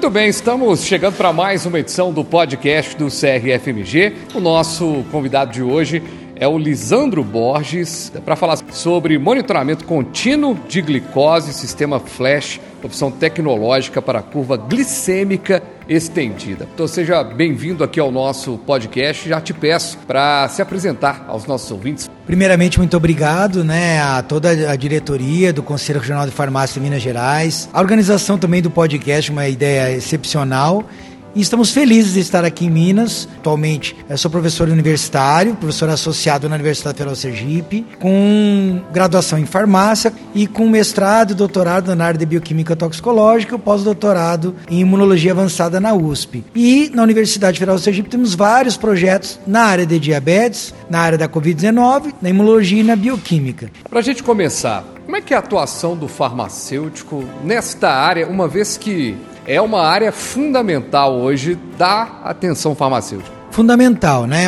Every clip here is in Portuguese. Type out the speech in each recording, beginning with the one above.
Muito bem, estamos chegando para mais uma edição do podcast do CRFMG. O nosso convidado de hoje é o Lisandro Borges, para falar sobre monitoramento contínuo de glicose, sistema flash, opção tecnológica para a curva glicêmica estendida. Então seja bem-vindo aqui ao nosso podcast. Já te peço para se apresentar aos nossos ouvintes. Primeiramente, muito obrigado né, a toda a diretoria do Conselho Regional de Farmácia de Minas Gerais, a organização também do podcast, uma ideia excepcional. E estamos felizes de estar aqui em Minas. Atualmente eu sou professor universitário, professor associado na Universidade Federal Sergipe, com graduação em farmácia e com mestrado e doutorado na área de bioquímica toxicológica e pós-doutorado em imunologia avançada na USP. E na Universidade Federal Sergipe temos vários projetos na área de diabetes, na área da Covid-19, na imunologia e na bioquímica. Para a gente começar, como é que é a atuação do farmacêutico nesta área, uma vez que é uma área fundamental hoje da atenção farmacêutica. Fundamental, né?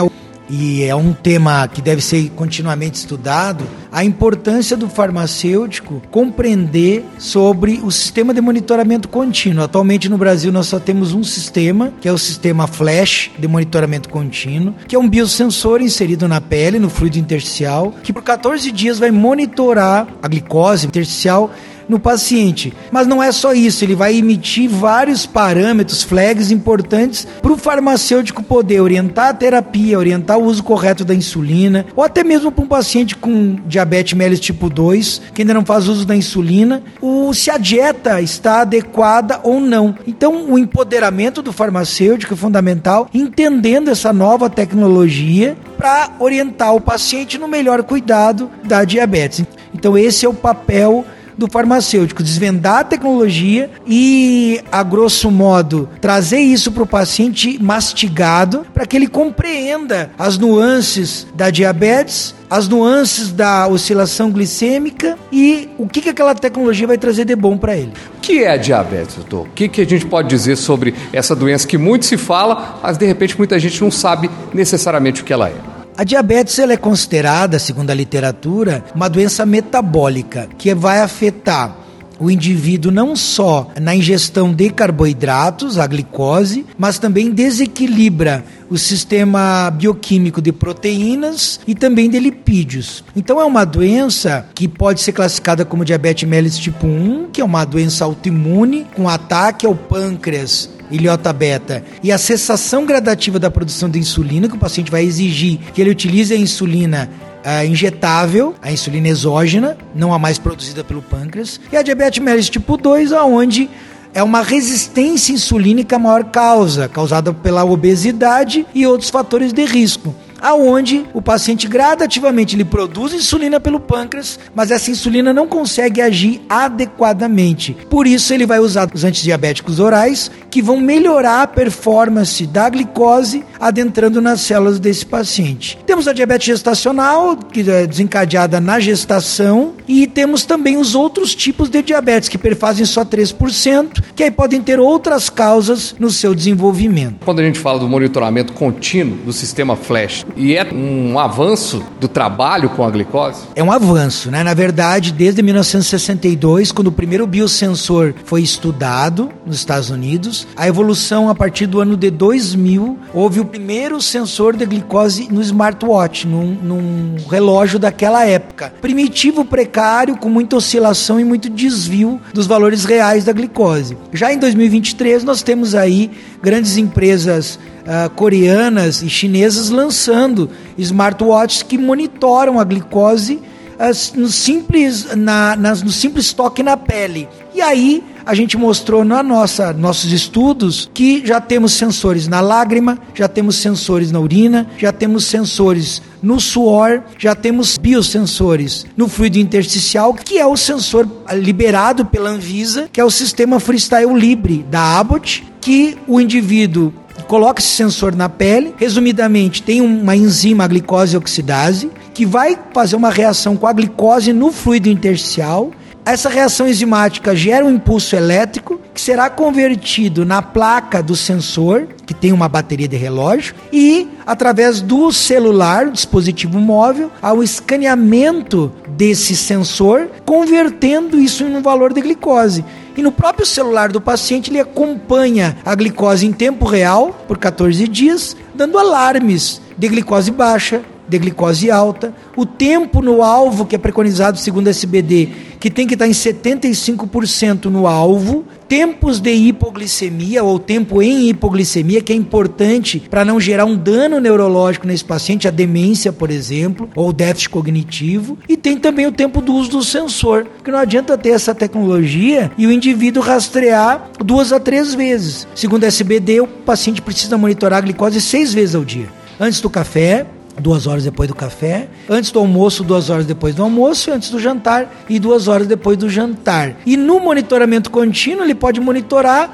E é um tema que deve ser continuamente estudado, a importância do farmacêutico compreender sobre o sistema de monitoramento contínuo. Atualmente no Brasil nós só temos um sistema, que é o sistema Flash de monitoramento contínuo, que é um biosensor inserido na pele, no fluido intersticial, que por 14 dias vai monitorar a glicose intersticial no paciente. Mas não é só isso, ele vai emitir vários parâmetros, flags importantes para o farmacêutico poder orientar a terapia, orientar o uso correto da insulina, ou até mesmo para um paciente com diabetes mellitus tipo 2, que ainda não faz uso da insulina, o, se a dieta está adequada ou não. Então, o empoderamento do farmacêutico é fundamental, entendendo essa nova tecnologia para orientar o paciente no melhor cuidado da diabetes. Então, esse é o papel do farmacêutico, desvendar a tecnologia e, a grosso modo, trazer isso para o paciente mastigado para que ele compreenda as nuances da diabetes, as nuances da oscilação glicêmica e o que, que aquela tecnologia vai trazer de bom para ele. O que é a diabetes, doutor? O que, que a gente pode dizer sobre essa doença que muito se fala, mas de repente muita gente não sabe necessariamente o que ela é? A diabetes ela é considerada, segundo a literatura, uma doença metabólica que vai afetar o indivíduo não só na ingestão de carboidratos, a glicose, mas também desequilibra o sistema bioquímico de proteínas e também de lipídios. Então é uma doença que pode ser classificada como diabetes mellitus tipo 1, que é uma doença autoimune com ataque ao pâncreas ilhota beta. E a cessação gradativa da produção de insulina, que o paciente vai exigir que ele utilize a insulina uh, injetável, a insulina exógena, não a mais produzida pelo pâncreas, e a diabetes mellitus tipo 2, aonde é uma resistência insulínica a maior causa, causada pela obesidade e outros fatores de risco aonde o paciente gradativamente ele produz insulina pelo pâncreas, mas essa insulina não consegue agir adequadamente. Por isso ele vai usar os antidiabéticos orais que vão melhorar a performance da glicose adentrando nas células desse paciente. Temos a diabetes gestacional, que é desencadeada na gestação, e temos também os outros tipos de diabetes que perfazem só 3%, que aí podem ter outras causas no seu desenvolvimento. Quando a gente fala do monitoramento contínuo do sistema Flash, e é um avanço do trabalho com a glicose? É um avanço, né? Na verdade, desde 1962, quando o primeiro biosensor foi estudado nos Estados Unidos, a evolução a partir do ano de 2000, houve o primeiro sensor de glicose no smartwatch, num, num relógio daquela época. Primitivo, precário, com muita oscilação e muito desvio dos valores reais da glicose. Já em 2023, nós temos aí grandes empresas uh, coreanas e chinesas lançando smartwatches que monitoram a glicose uh, no, simples, na, nas, no simples toque na pele. E aí a gente mostrou na nossa nossos estudos que já temos sensores na lágrima, já temos sensores na urina, já temos sensores no suor, já temos biosensores no fluido intersticial, que é o sensor liberado pela Anvisa, que é o sistema Freestyle Libre da Abbott, que o indivíduo coloca esse sensor na pele. Resumidamente, tem uma enzima, glicose oxidase, que vai fazer uma reação com a glicose no fluido intersticial. Essa reação enzimática gera um impulso elétrico que será convertido na placa do sensor, que tem uma bateria de relógio, e através do celular, dispositivo móvel, ao escaneamento desse sensor, convertendo isso em um valor de glicose. E no próprio celular do paciente ele acompanha a glicose em tempo real por 14 dias, dando alarmes de glicose baixa, de glicose alta, o tempo no alvo que é preconizado segundo a SBD, que tem que estar em 75% no alvo, tempos de hipoglicemia ou tempo em hipoglicemia, que é importante para não gerar um dano neurológico nesse paciente, a demência, por exemplo, ou déficit cognitivo, e tem também o tempo do uso do sensor, porque não adianta ter essa tecnologia e o indivíduo rastrear duas a três vezes. Segundo a SBD, o paciente precisa monitorar a glicose seis vezes ao dia. Antes do café, duas horas depois do café, antes do almoço, duas horas depois do almoço, antes do jantar e duas horas depois do jantar. E no monitoramento contínuo, ele pode monitorar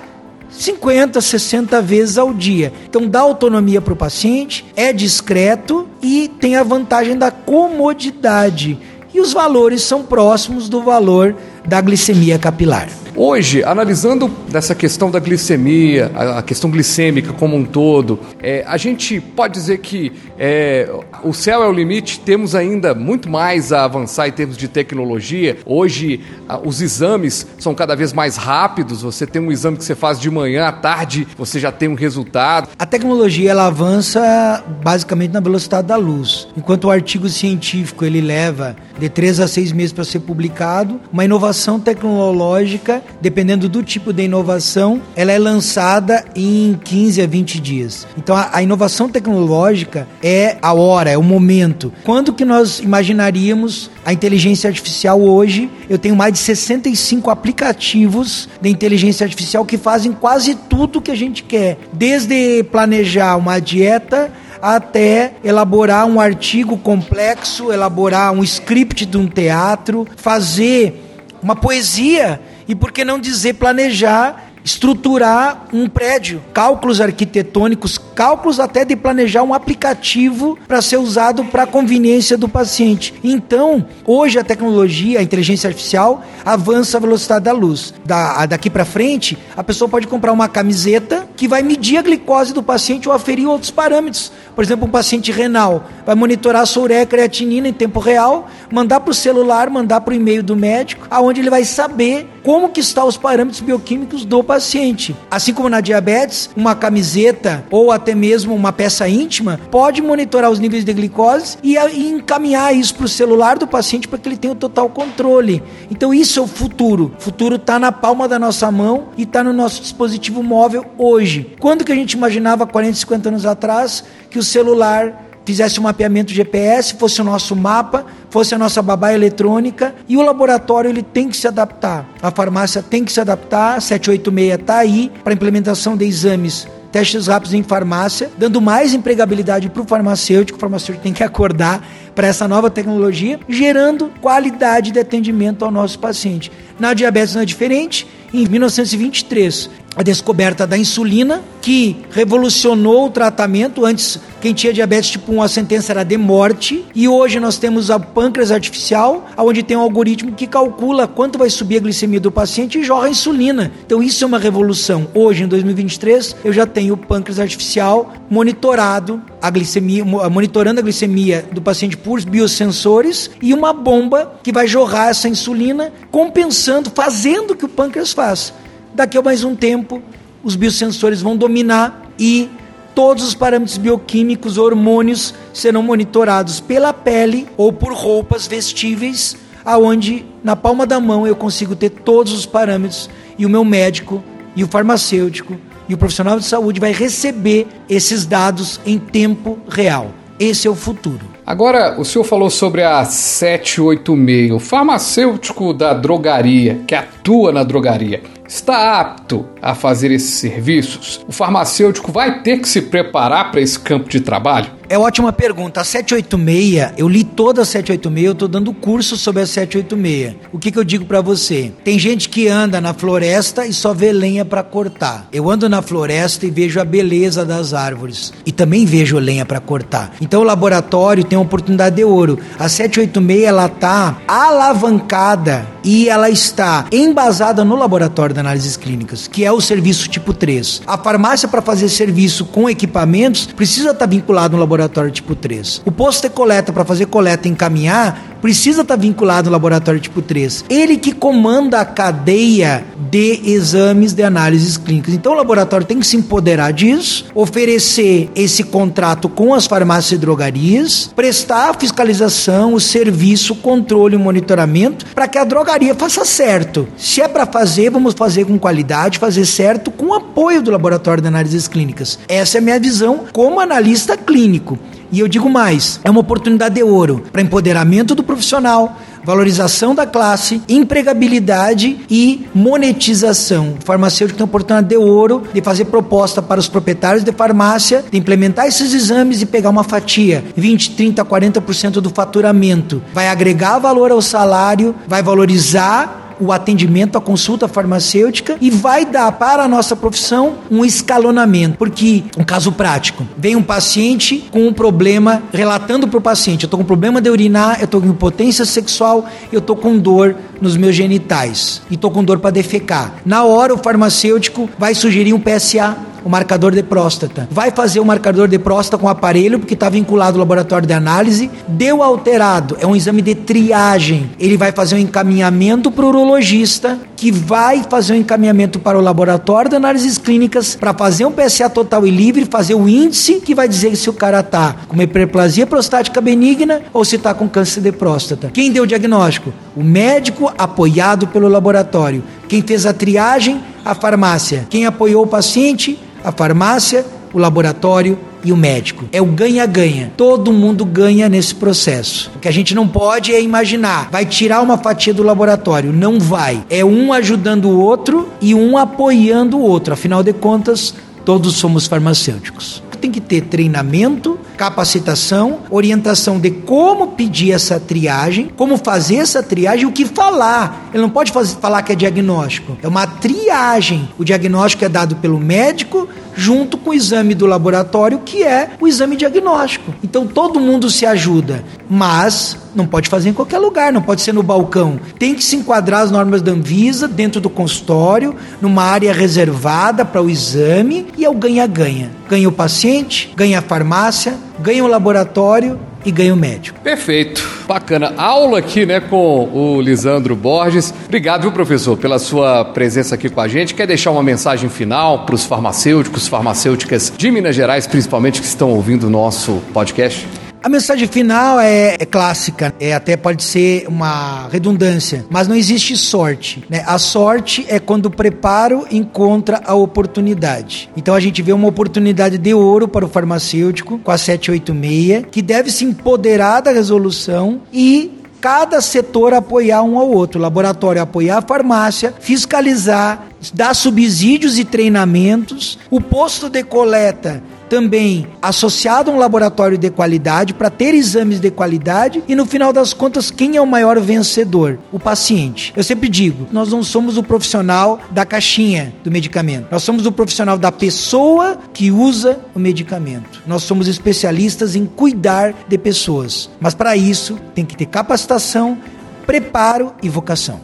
50, 60 vezes ao dia. Então dá autonomia para o paciente, é discreto e tem a vantagem da comodidade. E os valores são próximos do valor da glicemia capilar. Hoje, analisando dessa questão da glicemia, a questão glicêmica como um todo, é, a gente pode dizer que é, o céu é o limite, temos ainda muito mais a avançar em termos de tecnologia. Hoje, os exames são cada vez mais rápidos, você tem um exame que você faz de manhã, à tarde, você já tem um resultado. A tecnologia ela avança basicamente na velocidade da luz. Enquanto o artigo científico ele leva de três a seis meses para ser publicado, uma inovação tecnológica dependendo do tipo de inovação, ela é lançada em 15 a 20 dias. Então a, a inovação tecnológica é a hora, é o momento. Quando que nós imaginaríamos a inteligência artificial hoje? Eu tenho mais de 65 aplicativos de inteligência artificial que fazem quase tudo que a gente quer, desde planejar uma dieta até elaborar um artigo complexo, elaborar um script de um teatro, fazer uma poesia e por que não dizer planejar estruturar um prédio, cálculos arquitetônicos, cálculos até de planejar um aplicativo para ser usado para a conveniência do paciente. Então, hoje a tecnologia, a inteligência artificial avança a velocidade da luz. Da, daqui para frente, a pessoa pode comprar uma camiseta que vai medir a glicose do paciente ou aferir outros parâmetros. Por exemplo, um paciente renal vai monitorar a sua ureia creatinina em tempo real, mandar para o celular, mandar para o e-mail do médico, aonde ele vai saber como que estão os parâmetros bioquímicos do paciente. Assim como na diabetes, uma camiseta ou até mesmo uma peça íntima pode monitorar os níveis de glicose e, e encaminhar isso para o celular do paciente para que ele tenha o total controle. Então isso é o futuro. O futuro está na palma da nossa mão e está no nosso dispositivo móvel hoje. Quando que a gente imaginava 40, 50 anos atrás que o celular fizesse um mapeamento GPS, fosse o nosso mapa, fosse a nossa babá eletrônica e o laboratório ele tem que se adaptar. A farmácia tem que se adaptar, 786 está aí para implementação de exames testes rápidos em farmácia, dando mais empregabilidade para o farmacêutico. O farmacêutico tem que acordar para essa nova tecnologia, gerando qualidade de atendimento ao nosso paciente. Na diabetes não é diferente. Em 1923, a descoberta da insulina, que revolucionou o tratamento. Antes, quem tinha diabetes tipo 1, a sentença era de morte. E hoje nós temos a pâncreas artificial, onde tem um algoritmo que calcula quanto vai subir a glicemia do paciente e jorra a insulina. Então isso é uma revolução. Hoje, em 2023, eu já tenho o pâncreas artificial monitorado, a glicemia, monitorando a glicemia do paciente por biosensores e uma bomba que vai jorrar essa insulina, compensando, fazendo o que o pâncreas faz daqui a mais um tempo, os biosensores vão dominar e todos os parâmetros bioquímicos, hormônios serão monitorados pela pele ou por roupas vestíveis, aonde na palma da mão eu consigo ter todos os parâmetros e o meu médico e o farmacêutico e o profissional de saúde vai receber esses dados em tempo real. Esse é o futuro. Agora, o senhor falou sobre a 786, o farmacêutico da drogaria, que atua na drogaria está apto a fazer esses serviços? O farmacêutico vai ter que se preparar para esse campo de trabalho? É ótima pergunta. A 786, eu li toda a 786, eu estou dando curso sobre a 786. O que, que eu digo para você? Tem gente que anda na floresta e só vê lenha para cortar. Eu ando na floresta e vejo a beleza das árvores. E também vejo lenha para cortar. Então o laboratório tem uma oportunidade de ouro. A 786 ela tá alavancada e ela está embasada no laboratório de análises clínicas, que é o serviço tipo 3. A farmácia, para fazer serviço com equipamentos, precisa estar vinculado no laboratório tipo 3. O posto de coleta, para fazer coleta e encaminhar, precisa estar vinculado ao laboratório tipo 3. Ele que comanda a cadeia de exames de análises clínicas. Então o laboratório tem que se empoderar disso, oferecer esse contrato com as farmácias e drogarias, prestar a fiscalização, o serviço, o controle e monitoramento para que a drogaria faça certo. Se é para fazer, vamos fazer com qualidade, fazer certo com apoio do laboratório de análises clínicas. Essa é a minha visão como analista clínico. E eu digo mais: é uma oportunidade de ouro para empoderamento do profissional, valorização da classe, empregabilidade e monetização. O farmacêutico tem a oportunidade de ouro de fazer proposta para os proprietários de farmácia, de implementar esses exames e pegar uma fatia, 20, 30, 40% do faturamento. Vai agregar valor ao salário, vai valorizar o atendimento, a consulta farmacêutica e vai dar para a nossa profissão um escalonamento. Porque, um caso prático, vem um paciente com um problema, relatando para o paciente: eu estou com problema de urinar, eu estou com impotência sexual, eu estou com dor nos meus genitais e estou com dor para defecar. Na hora, o farmacêutico vai sugerir um PSA o marcador de próstata. Vai fazer o marcador de próstata com o aparelho, porque está vinculado ao laboratório de análise. Deu alterado, é um exame de triagem. Ele vai fazer um encaminhamento para o urologista, que vai fazer um encaminhamento para o laboratório de análises clínicas para fazer um PSA total e livre, fazer o índice que vai dizer se o cara está com hiperplasia prostática benigna ou se está com câncer de próstata. Quem deu o diagnóstico? O médico apoiado pelo laboratório. Quem fez a triagem? A farmácia. Quem apoiou o paciente? A farmácia, o laboratório e o médico. É o ganha-ganha. Todo mundo ganha nesse processo. O que a gente não pode é imaginar, vai tirar uma fatia do laboratório. Não vai. É um ajudando o outro e um apoiando o outro. Afinal de contas, todos somos farmacêuticos. Tem que ter treinamento, capacitação, orientação de como pedir essa triagem, como fazer essa triagem, o que falar. Ele não pode fazer, falar que é diagnóstico. É uma triagem. O diagnóstico é dado pelo médico junto com o exame do laboratório, que é o exame diagnóstico. Então todo mundo se ajuda, mas não pode fazer em qualquer lugar, não pode ser no balcão. Tem que se enquadrar as normas da Anvisa dentro do consultório, numa área reservada para o exame e é o ganha-ganha. Ganha o paciente, ganha a farmácia, ganha o laboratório e ganha o médico. Perfeito. Bacana. Aula aqui, né, com o Lisandro Borges. Obrigado, viu, professor, pela sua presença aqui com a gente. Quer deixar uma mensagem final para os farmacêuticos, farmacêuticas de Minas Gerais, principalmente, que estão ouvindo o nosso podcast? A mensagem final é, é, clássica, é, até pode ser uma redundância, mas não existe sorte. Né? A sorte é quando o preparo encontra a oportunidade. Então a gente vê uma oportunidade de ouro para o farmacêutico com a 786, que deve se empoderar da resolução e cada setor apoiar um ao outro. O laboratório apoiar a farmácia, fiscalizar, dar subsídios e treinamentos, o posto de coleta também associado a um laboratório de qualidade para ter exames de qualidade e no final das contas quem é o maior vencedor? O paciente. Eu sempre digo, nós não somos o profissional da caixinha do medicamento. Nós somos o profissional da pessoa que usa o medicamento. Nós somos especialistas em cuidar de pessoas. Mas para isso tem que ter capacitação, preparo e vocação.